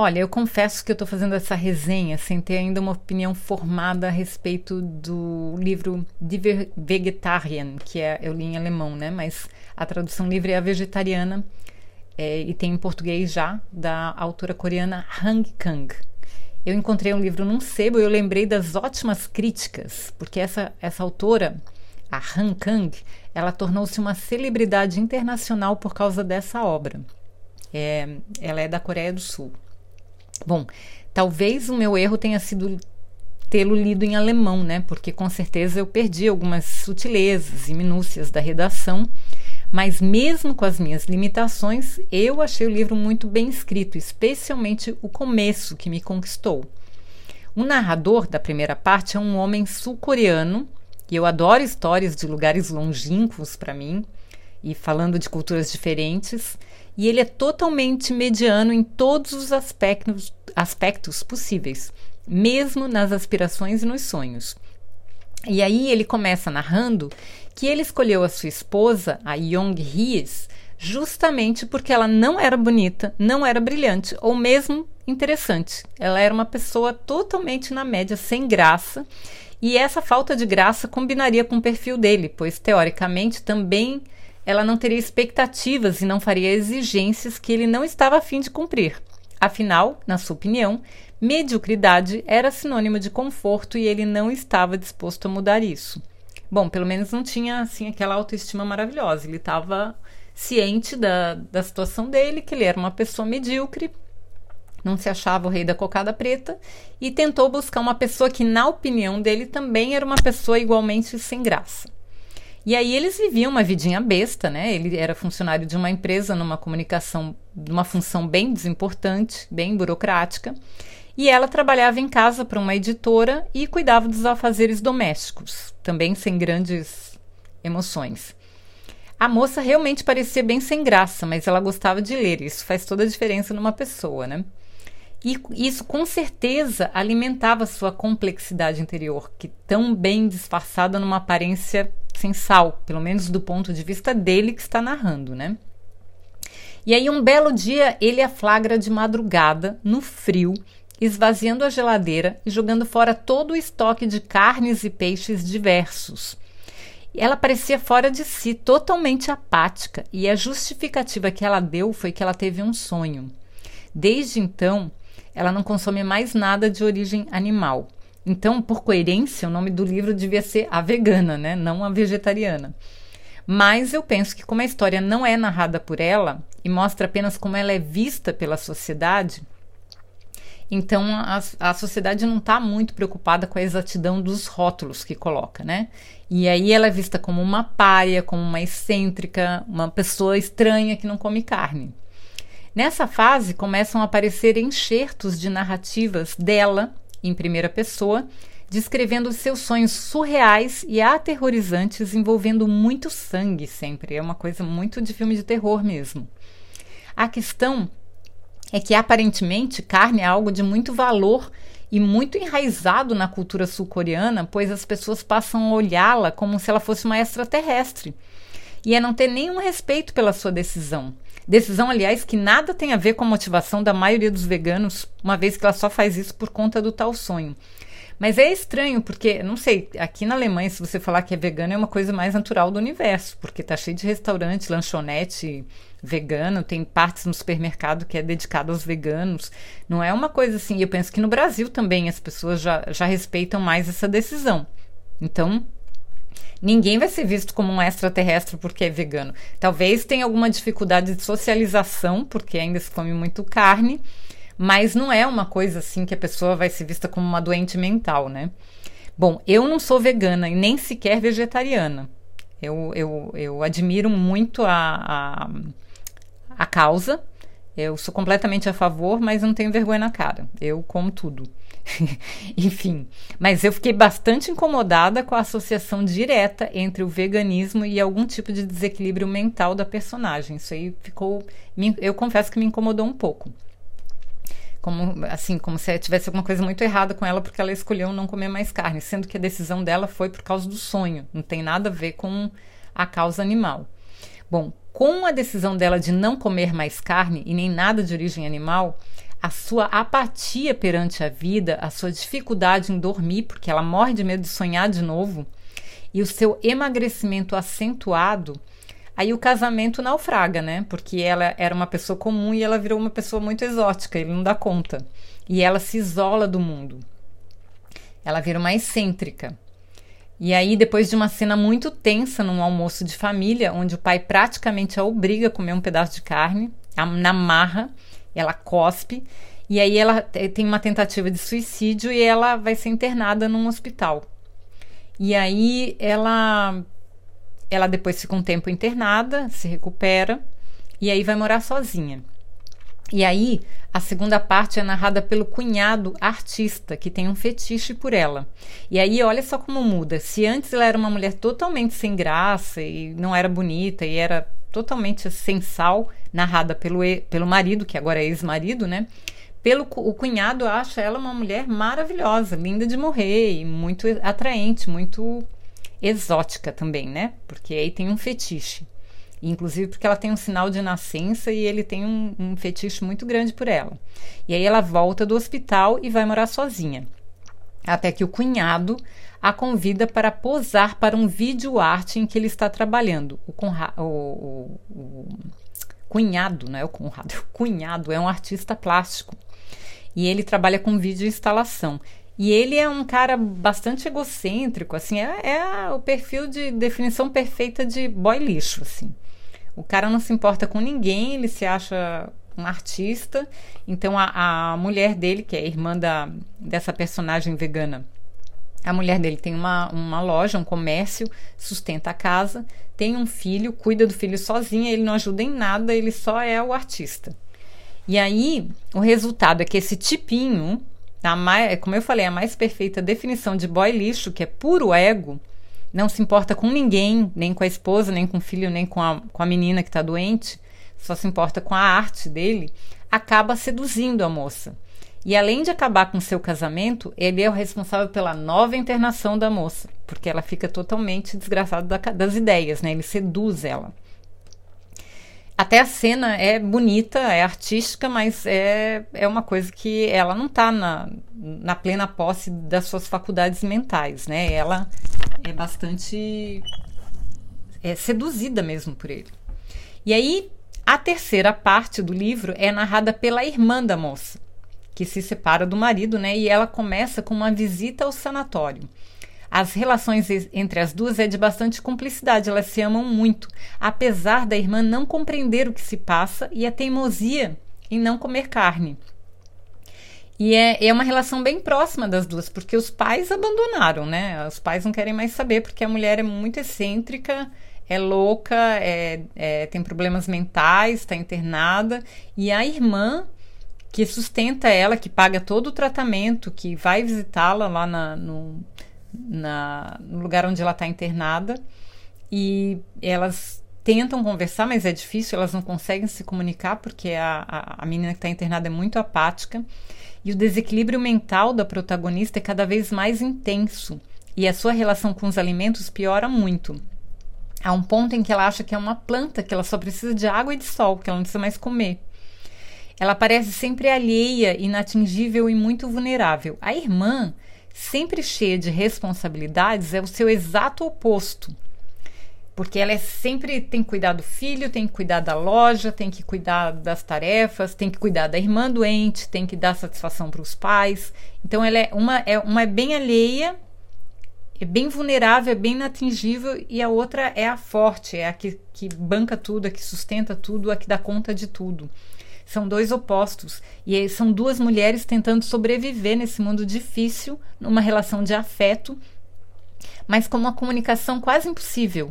Olha, eu confesso que eu estou fazendo essa resenha sem ter ainda uma opinião formada a respeito do livro Die Vegetarian, que é, eu li em alemão, né? Mas a tradução livre é a vegetariana é, e tem em português já, da autora coreana Hang Kang. Eu encontrei um livro num sebo e eu lembrei das ótimas críticas, porque essa, essa autora, a Han Kang, ela tornou-se uma celebridade internacional por causa dessa obra. É, ela é da Coreia do Sul. Bom, talvez o meu erro tenha sido tê-lo lido em alemão, né? Porque com certeza eu perdi algumas sutilezas e minúcias da redação, mas mesmo com as minhas limitações, eu achei o livro muito bem escrito, especialmente o começo que me conquistou. O narrador da primeira parte é um homem sul-coreano, e eu adoro histórias de lugares longínquos para mim, e falando de culturas diferentes, e ele é totalmente mediano em todos os aspectos, aspectos possíveis, mesmo nas aspirações e nos sonhos. E aí ele começa narrando que ele escolheu a sua esposa, a Young Hies, justamente porque ela não era bonita, não era brilhante ou mesmo interessante. Ela era uma pessoa totalmente na média, sem graça, e essa falta de graça combinaria com o perfil dele, pois teoricamente também ela não teria expectativas e não faria exigências que ele não estava a fim de cumprir. Afinal, na sua opinião, mediocridade era sinônimo de conforto e ele não estava disposto a mudar isso. Bom, pelo menos não tinha assim aquela autoestima maravilhosa. Ele estava ciente da, da situação dele, que ele era uma pessoa medíocre, não se achava o rei da cocada preta e tentou buscar uma pessoa que, na opinião dele, também era uma pessoa igualmente sem graça. E aí eles viviam uma vidinha besta, né? Ele era funcionário de uma empresa numa comunicação, numa função bem desimportante, bem burocrática. E ela trabalhava em casa para uma editora e cuidava dos afazeres domésticos, também sem grandes emoções. A moça realmente parecia bem sem graça, mas ela gostava de ler. Isso faz toda a diferença numa pessoa, né? E isso com certeza alimentava sua complexidade interior, que tão bem disfarçada numa aparência sem sal, pelo menos do ponto de vista dele que está narrando, né? E aí um belo dia ele a flagra de madrugada, no frio, esvaziando a geladeira e jogando fora todo o estoque de carnes e peixes diversos. Ela parecia fora de si, totalmente apática, e a justificativa que ela deu foi que ela teve um sonho. Desde então, ela não consome mais nada de origem animal. Então, por coerência, o nome do livro devia ser A Vegana, né? não a Vegetariana. Mas eu penso que, como a história não é narrada por ela e mostra apenas como ela é vista pela sociedade, então a, a sociedade não está muito preocupada com a exatidão dos rótulos que coloca, né? E aí ela é vista como uma párea, como uma excêntrica, uma pessoa estranha que não come carne. Nessa fase começam a aparecer enxertos de narrativas dela em primeira pessoa, descrevendo seus sonhos surreais e aterrorizantes envolvendo muito sangue sempre. É uma coisa muito de filme de terror mesmo. A questão é que aparentemente carne é algo de muito valor e muito enraizado na cultura sul-coreana, pois as pessoas passam a olhá-la como se ela fosse uma extraterrestre. E é não ter nenhum respeito pela sua decisão. Decisão, aliás, que nada tem a ver com a motivação da maioria dos veganos, uma vez que ela só faz isso por conta do tal sonho. Mas é estranho, porque, não sei, aqui na Alemanha, se você falar que é vegano, é uma coisa mais natural do universo, porque tá cheio de restaurante, lanchonete vegano, tem partes no supermercado que é dedicado aos veganos. Não é uma coisa assim. Eu penso que no Brasil também as pessoas já, já respeitam mais essa decisão. Então, Ninguém vai ser visto como um extraterrestre porque é vegano. Talvez tenha alguma dificuldade de socialização, porque ainda se come muito carne, mas não é uma coisa assim que a pessoa vai ser vista como uma doente mental, né? Bom, eu não sou vegana e nem sequer vegetariana. Eu, eu, eu admiro muito a, a, a causa. Eu sou completamente a favor, mas não tenho vergonha na cara. Eu como tudo. Enfim, mas eu fiquei bastante incomodada com a associação direta entre o veganismo e algum tipo de desequilíbrio mental da personagem. Isso aí ficou. Eu confesso que me incomodou um pouco. Como, assim, como se tivesse alguma coisa muito errada com ela porque ela escolheu não comer mais carne, sendo que a decisão dela foi por causa do sonho, não tem nada a ver com a causa animal. Bom, com a decisão dela de não comer mais carne e nem nada de origem animal, a sua apatia perante a vida, a sua dificuldade em dormir, porque ela morre de medo de sonhar de novo, e o seu emagrecimento acentuado, aí o casamento naufraga, né? Porque ela era uma pessoa comum e ela virou uma pessoa muito exótica, ele não dá conta. E ela se isola do mundo. Ela vira uma excêntrica. E aí, depois de uma cena muito tensa num almoço de família, onde o pai praticamente a obriga a comer um pedaço de carne, na marra, ela cospe, e aí ela tem uma tentativa de suicídio e ela vai ser internada num hospital. E aí ela ela depois fica um tempo internada, se recupera e aí vai morar sozinha. E aí, a segunda parte é narrada pelo cunhado artista, que tem um fetiche por ela. E aí, olha só como muda. Se antes ela era uma mulher totalmente sem graça e não era bonita e era totalmente sem sal, narrada pelo, pelo marido, que agora é ex-marido, né? Pelo o cunhado acha ela uma mulher maravilhosa, linda de morrer e muito atraente, muito exótica também, né? Porque aí tem um fetiche. Inclusive porque ela tem um sinal de nascença e ele tem um, um fetiche muito grande por ela. E aí ela volta do hospital e vai morar sozinha. Até que o cunhado a convida para posar para um vídeo arte em que ele está trabalhando. O, Conra o, o, o cunhado, não é o Conrado, o cunhado é um artista plástico. E ele trabalha com vídeo instalação. E ele é um cara bastante egocêntrico, assim, é, é o perfil de definição perfeita de boy lixo, assim. O cara não se importa com ninguém, ele se acha um artista. Então a, a mulher dele, que é irmã da, dessa personagem vegana, a mulher dele tem uma, uma loja, um comércio, sustenta a casa, tem um filho, cuida do filho sozinha, ele não ajuda em nada, ele só é o artista. E aí, o resultado é que esse tipinho, a mais, como eu falei, a mais perfeita definição de boy lixo, que é puro ego, não se importa com ninguém, nem com a esposa, nem com o filho, nem com a, com a menina que está doente, só se importa com a arte dele, acaba seduzindo a moça. E além de acabar com seu casamento, ele é o responsável pela nova internação da moça, porque ela fica totalmente desgraçada das ideias, né? Ele seduz ela. Até a cena é bonita, é artística, mas é, é uma coisa que ela não está na, na plena posse das suas faculdades mentais, né? Ela é bastante é seduzida mesmo por ele. E aí, a terceira parte do livro é narrada pela irmã da moça, que se separa do marido, né? E ela começa com uma visita ao sanatório. As relações entre as duas é de bastante cumplicidade, elas se amam muito, apesar da irmã não compreender o que se passa e a teimosia em não comer carne. E é, é uma relação bem próxima das duas, porque os pais abandonaram, né? Os pais não querem mais saber, porque a mulher é muito excêntrica, é louca, é, é tem problemas mentais, está internada, e a irmã que sustenta ela, que paga todo o tratamento, que vai visitá-la lá na, no, na, no lugar onde ela está internada, e elas tentam conversar, mas é difícil, elas não conseguem se comunicar porque a, a, a menina que está internada é muito apática. E o desequilíbrio mental da protagonista é cada vez mais intenso e a sua relação com os alimentos piora muito. Há um ponto em que ela acha que é uma planta, que ela só precisa de água e de sol, que ela não precisa mais comer. Ela parece sempre alheia, inatingível e muito vulnerável. A irmã, sempre cheia de responsabilidades, é o seu exato oposto porque ela é sempre tem que cuidar do filho, tem que cuidar da loja, tem que cuidar das tarefas, tem que cuidar da irmã doente, tem que dar satisfação para os pais. Então ela é uma é uma é bem alheia, é bem vulnerável, é bem inatingível e a outra é a forte, é a que, que banca tudo, a que sustenta tudo, a que dá conta de tudo. São dois opostos e são duas mulheres tentando sobreviver nesse mundo difícil, numa relação de afeto, mas com uma comunicação quase impossível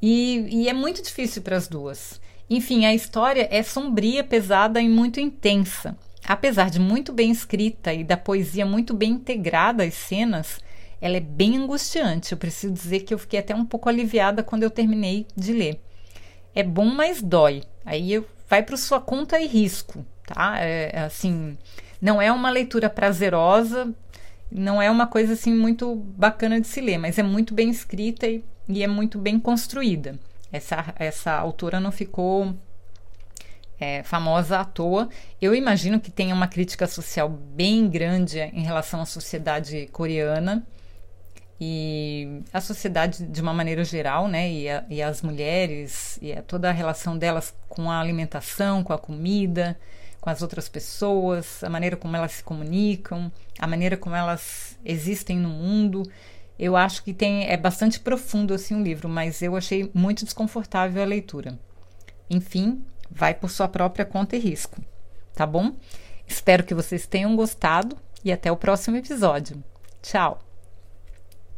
e, e é muito difícil para as duas. Enfim, a história é sombria, pesada e muito intensa. apesar de muito bem escrita e da poesia muito bem integrada às cenas, ela é bem angustiante. Eu preciso dizer que eu fiquei até um pouco aliviada quando eu terminei de ler. É bom, mas dói. Aí vai para sua conta e risco, tá? É, é, assim, não é uma leitura prazerosa, não é uma coisa assim muito bacana de se ler, mas é muito bem escrita e, e é muito bem construída. Essa, essa autora não ficou é, famosa à toa. Eu imagino que tenha uma crítica social bem grande em relação à sociedade coreana e a sociedade de uma maneira geral, né? E, a, e as mulheres e a, toda a relação delas com a alimentação, com a comida, com as outras pessoas, a maneira como elas se comunicam, a maneira como elas existem no mundo. Eu acho que tem é bastante profundo assim o livro, mas eu achei muito desconfortável a leitura. Enfim, vai por sua própria conta e risco, tá bom? Espero que vocês tenham gostado e até o próximo episódio. Tchau!